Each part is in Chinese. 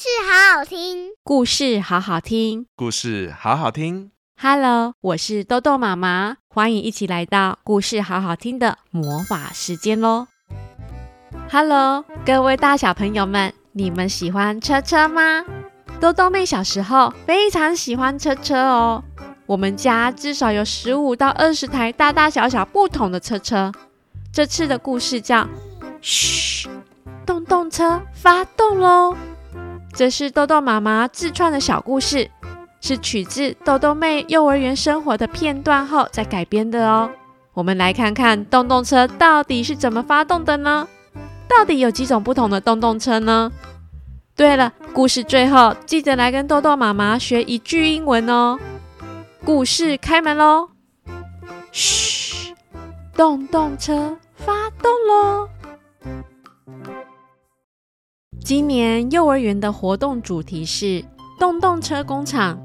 事好好听，故事好好听，故事好好听。Hello，我是豆豆妈妈，欢迎一起来到故事好好听的魔法时间喽。Hello，各位大小朋友们，你们喜欢车车吗？豆豆妹小时候非常喜欢车车哦，我们家至少有十五到二十台大大小小不同的车车。这次的故事叫《嘘，动动车发动喽》。这是豆豆妈妈自创的小故事，是取自豆豆妹幼儿园生活的片段后再改编的哦。我们来看看动动车到底是怎么发动的呢？到底有几种不同的动动车呢？对了，故事最后记得来跟豆豆妈妈学一句英文哦。故事开门喽！嘘，动动车发动喽！今年幼儿园的活动主题是动动车工厂。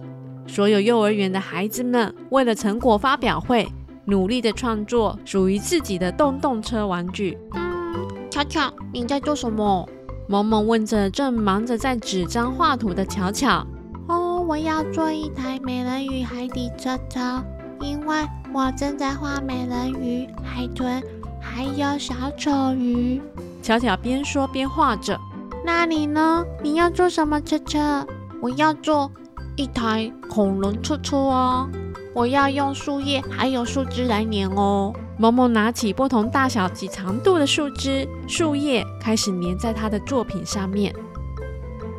所有幼儿园的孩子们为了成果发表会，努力的创作属于自己的动动车玩具。嗯，巧巧，你在做什么？萌萌问着正忙着在纸张画图的巧巧。哦，我要做一台美人鱼海底车车，因为我正在画美人鱼、海豚，还有小丑鱼。巧巧边说边画着。那你呢？你要做什么车车？我要做一台恐龙车车哦。我要用树叶还有树枝来粘哦。萌萌拿起不同大小及长度的树枝、树叶，开始粘在他的作品上面。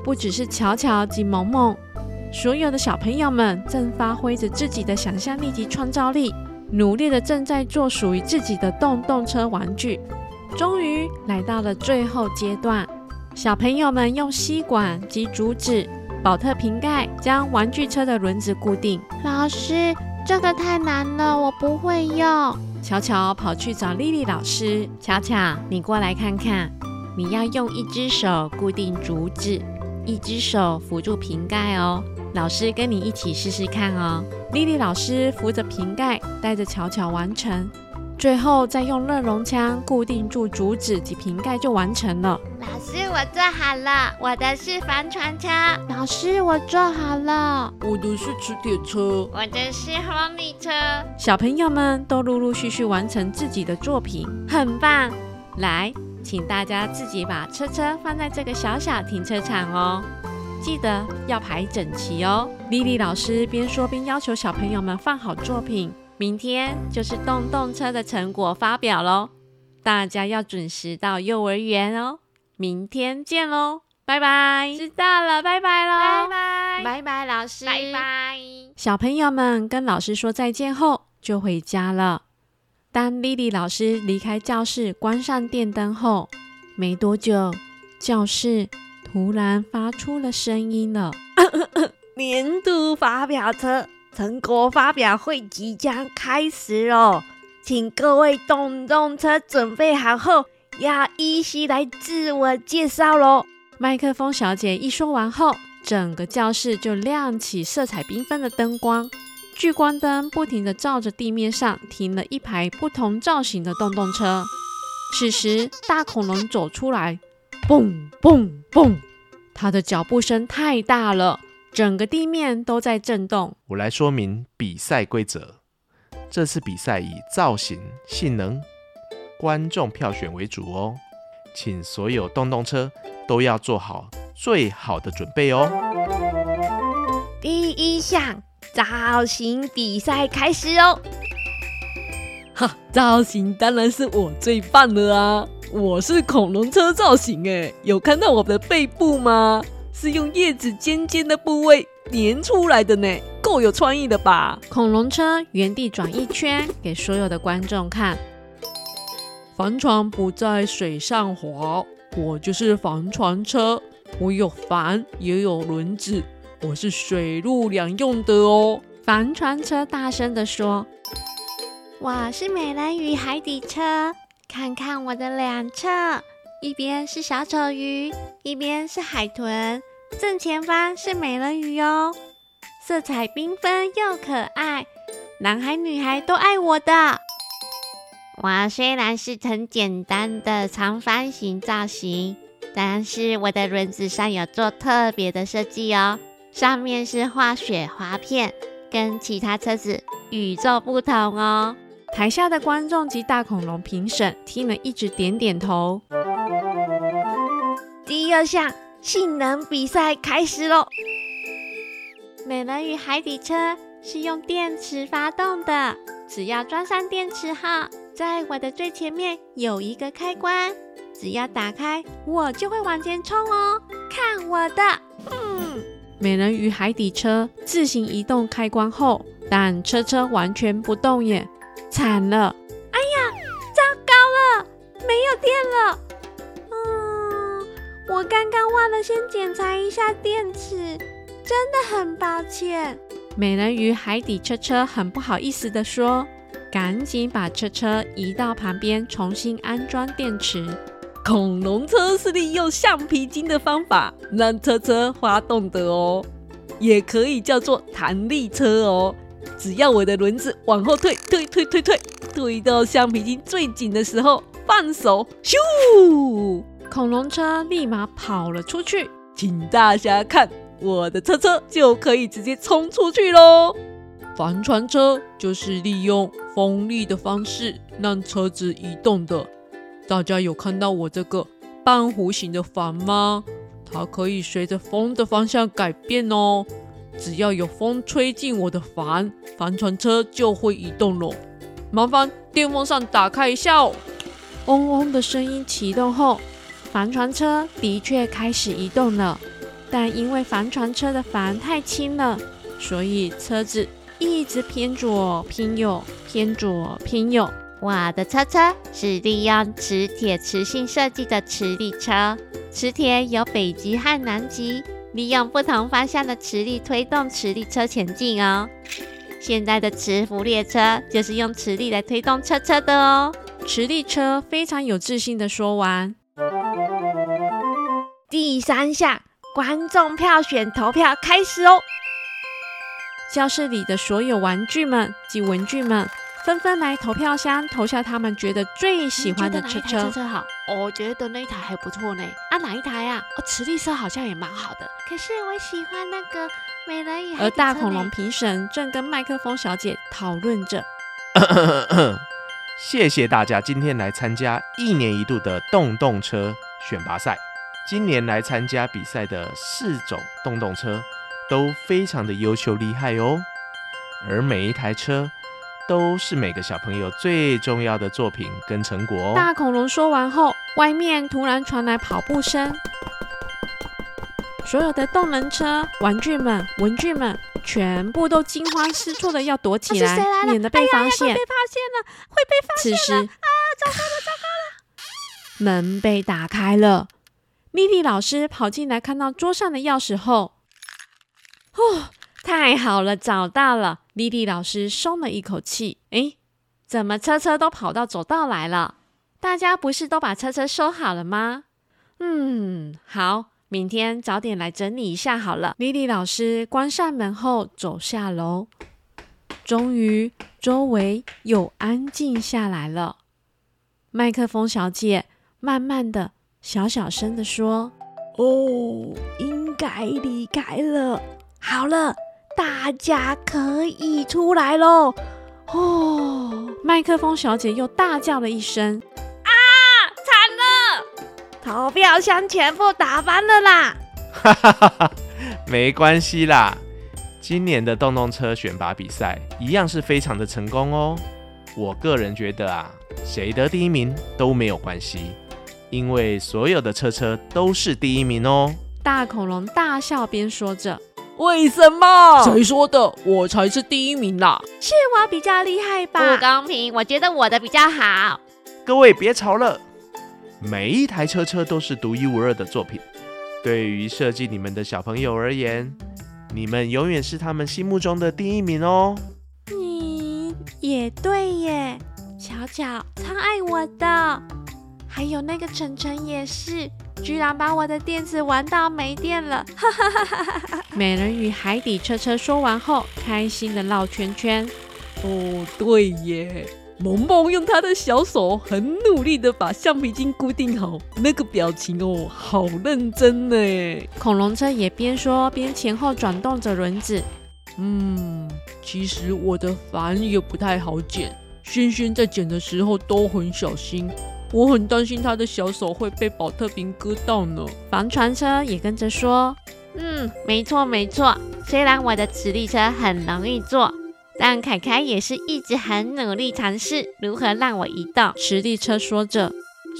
不只是巧巧及萌萌，所有的小朋友们正发挥着自己的想象力及创造力，努力的正在做属于自己的动动车玩具。终于来到了最后阶段。小朋友们用吸管及竹子、宝特瓶盖将玩具车的轮子固定。老师，这个太难了，我不会用。巧巧跑去找莉莉老师。巧巧，你过来看看。你要用一只手固定竹子，一只手扶住瓶盖哦。老师跟你一起试试看哦。莉莉老师扶着瓶盖，带着巧巧完成。最后再用热熔枪固定住竹子及瓶盖就完成了。老师，我做好了，我的是帆船车。老师，我做好了，我的是磁铁车。我的是红米车。小朋友们都陆陆续续完成自己的作品，很棒。来，请大家自己把车车放在这个小小停车场哦，记得要排整齐哦。莉莉老师边说边要求小朋友们放好作品。明天就是动动车的成果发表喽，大家要准时到幼儿园哦。明天见喽，拜拜。知道了，拜拜喽，拜拜，拜拜，老师，拜拜。小朋友们跟老师说再见后就回家了。当莉莉老师离开教室，关上电灯后，没多久，教室突然发出了声音了。年度发表车。成果发表会即将开始喽，请各位动动车准备好后，要依序来自我介绍喽。麦克风小姐一说完后，整个教室就亮起色彩缤纷的灯光，聚光灯不停地照着地面上停了一排不同造型的动动车。此时，大恐龙走出来，蹦蹦蹦，它的脚步声太大了。整个地面都在震动。我来说明比赛规则。这次比赛以造型、性能、观众票选为主哦，请所有动动车都要做好最好的准备哦。第一项造型比赛开始哦！哈，造型当然是我最棒的啊！我是恐龙车造型哎，有看到我的背部吗？是用叶子尖尖的部位粘出来的呢，够有创意的吧？恐龙车原地转一圈，给所有的观众看。帆船不在水上滑，我就是帆船车。我有帆，也有轮子，我是水陆两用的哦。帆船车大声地说：“我是美人鱼海底车，看看我的两侧。”一边是小丑鱼，一边是海豚，正前方是美人鱼哦，色彩缤纷又可爱，男孩女孩都爱我的。我虽然是很简单的长方形造型，但是我的轮子上有做特别的设计哦，上面是画雪花片，跟其他车子与众不同哦。台下的观众及大恐龙评审听了一直点点头。第二项性能比赛开始喽！美人鱼海底车是用电池发动的，只要装上电池后，在我的最前面有一个开关。只要打开，我就会往前冲哦！看我的，嗯！美人鱼海底车自行移动开关后，但车车完全不动耶，惨了！哎呀，糟糕了，没有电了！我刚刚忘了先检查一下电池，真的很抱歉。美人鱼海底车车很不好意思地说，赶紧把车车移到旁边，重新安装电池。恐龙车是利用橡皮筋的方法让车车发动的哦，也可以叫做弹力车哦。只要我的轮子往后退，退，退，退，退，退到橡皮筋最紧的时候，放手，咻！恐龙车立马跑了出去。请大家看，我的车车就可以直接冲出去喽。帆船车就是利用风力的方式让车子移动的。大家有看到我这个半弧形的帆吗？它可以随着风的方向改变哦。只要有风吹进我的帆，帆船车就会移动了。麻烦电风扇打开一下哦。嗡嗡的声音启动后，帆船车的确开始移动了。但因为帆船车的帆太轻了，所以车子一直偏左偏右，偏左偏右。我的车车是利用磁铁磁性设计的磁力车，磁铁有北极和南极，利用不同方向的磁力推动磁力车前进哦。现在的磁浮列车就是用磁力来推动车车的哦。磁力车非常有自信的说完。第三项，观众票选投票开始哦。教室里的所有玩具们及文具们。纷纷来投票箱投下他们觉得最喜欢的车车。车车好，我觉得那一台还不错呢。啊，哪一台啊？哦，磁力车好像也蛮好的。可是我喜欢那个美人鱼。而大恐龙评审正跟麦克风小姐讨论着。谢谢大家今天来参加一年一度的动动车选拔赛。今年来参加比赛的四种动动车都非常的优秀厉害哦，而每一台车。都是每个小朋友最重要的作品跟成果哦。大恐龙说完后，外面突然传来跑步声，所有的动能车、玩具们、文具们，全部都惊慌失措的要躲起来，来免得被发现。会被发现了，会被发现了！此时啊，糟糕了，糟糕了！门被打开了，莉莉老师跑进来，看到桌上的钥匙后，哦。太好了，找到了！莉莉老师松了一口气。诶，怎么车车都跑到走道来了？大家不是都把车车收好了吗？嗯，好，明天早点来整理一下好了。莉莉老师关上门后走下楼，终于周围又安静下来了。麦克风小姐慢慢的、小小声的说：“哦，应该离开了。好了。”大家可以出来喽！哦，麦克风小姐又大叫了一声：“啊，惨了！投票箱全部打翻了啦！”哈哈哈哈，没关系啦，今年的洞洞车选拔比赛一样是非常的成功哦。我个人觉得啊，谁得第一名都没有关系，因为所有的车车都是第一名哦。大恐龙大笑边说着。为什么？谁说的？我才是第一名啦！是我比较厉害吧？不公平，我觉得我的比较好。各位别吵了，每一台车车都是独一无二的作品。对于设计你们的小朋友而言，你们永远是他们心目中的第一名哦。嗯，也对耶。巧巧超爱我的，还有那个晨晨也是。居然把我的电池玩到没电了！哈哈哈哈哈！美人鱼海底车车说完后，开心的绕圈圈。哦，对耶，萌萌用他的小手很努力的把橡皮筋固定好，那个表情哦，好认真呢。恐龙车也边说边前后转动着轮子。嗯，其实我的帆也不太好剪，轩轩在剪的时候都很小心，我很担心他的小手会被宝特瓶割到呢。帆船车也跟着说：“嗯，没错没错，虽然我的磁力车很容易坐，但凯凯也是一直很努力尝试如何让我移动。”磁力车说着：“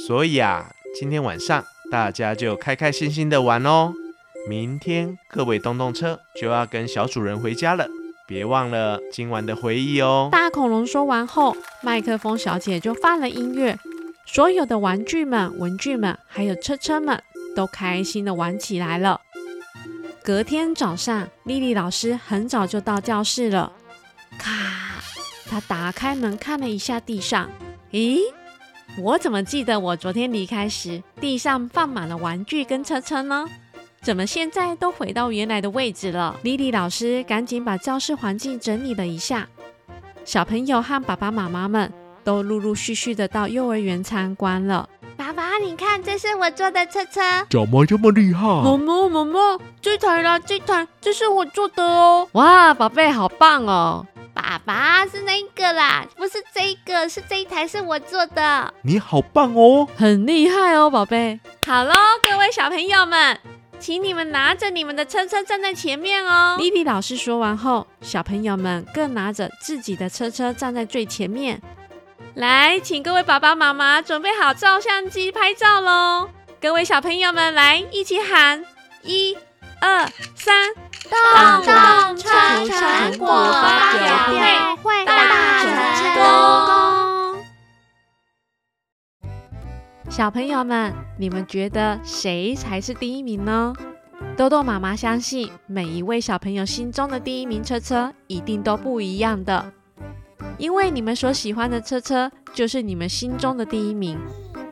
所以啊，今天晚上大家就开开心心的玩哦。”明天各位动动车就要跟小主人回家了，别忘了今晚的回忆哦。大恐龙说完后，麦克风小姐就放了音乐，所有的玩具们、文具们，还有车车们都开心的玩起来了。隔天早上，莉莉老师很早就到教室了。咔，她打开门看了一下地上，咦，我怎么记得我昨天离开时地上放满了玩具跟车车呢？怎么现在都回到原来的位置了？莉莉老师赶紧把教室环境整理了一下。小朋友和爸爸妈妈们都陆陆续续的到幼儿园参观了。爸爸，你看，这是我坐的车车。怎么这么厉害？妈妈，妈妈，这台啦，这台，这是我坐的哦。哇，宝贝，好棒哦！爸爸是那个啦，不是这个，是这一台是我做的。你好棒哦，很厉害哦，宝贝。好喽，各位小朋友们。请你们拿着你们的车车站在前面哦。莉莉老师说完后，小朋友们更拿着自己的车车站在最前面。来，请各位爸爸妈妈准备好照相机拍照喽。各位小朋友们，来一起喊：一、二、三，动动车成果发表会大成功。小朋友们，你们觉得谁才是第一名呢？豆豆妈妈相信，每一位小朋友心中的第一名车车一定都不一样的，因为你们所喜欢的车车就是你们心中的第一名。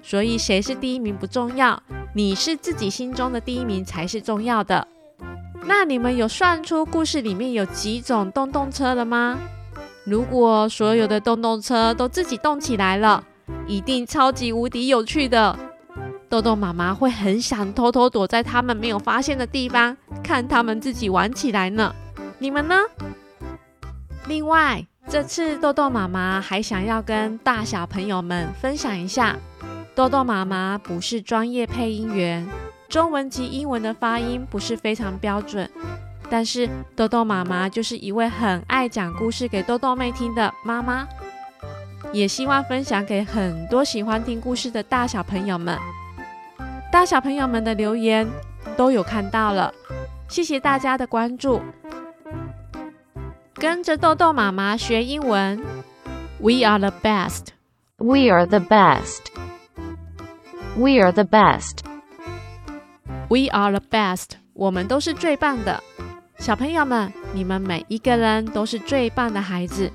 所以谁是第一名不重要，你是自己心中的第一名才是重要的。那你们有算出故事里面有几种动动车了吗？如果所有的动动车都自己动起来了，一定超级无敌有趣的，豆豆妈妈会很想偷偷躲在他们没有发现的地方，看他们自己玩起来呢。你们呢？另外，这次豆豆妈妈还想要跟大小朋友们分享一下，豆豆妈妈不是专业配音员，中文及英文的发音不是非常标准，但是豆豆妈妈就是一位很爱讲故事给豆豆妹听的妈妈。也希望分享给很多喜欢听故事的大小朋友们。大小朋友们的留言都有看到了，谢谢大家的关注。跟着豆豆妈妈学英文，We are the best. We are the best. We are the best. We are the best. 我们都是最棒的。小朋友们，你们每一个人都是最棒的孩子。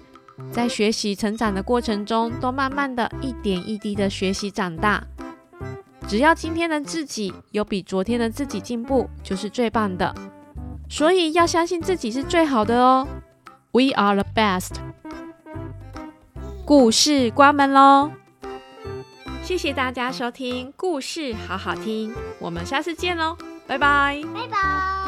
在学习成长的过程中，都慢慢的一点一滴的学习长大。只要今天的自己有比昨天的自己进步，就是最棒的。所以要相信自己是最好的哦。We are the best。故事关门喽，谢谢大家收听故事好好听，我们下次见喽，拜拜，拜拜。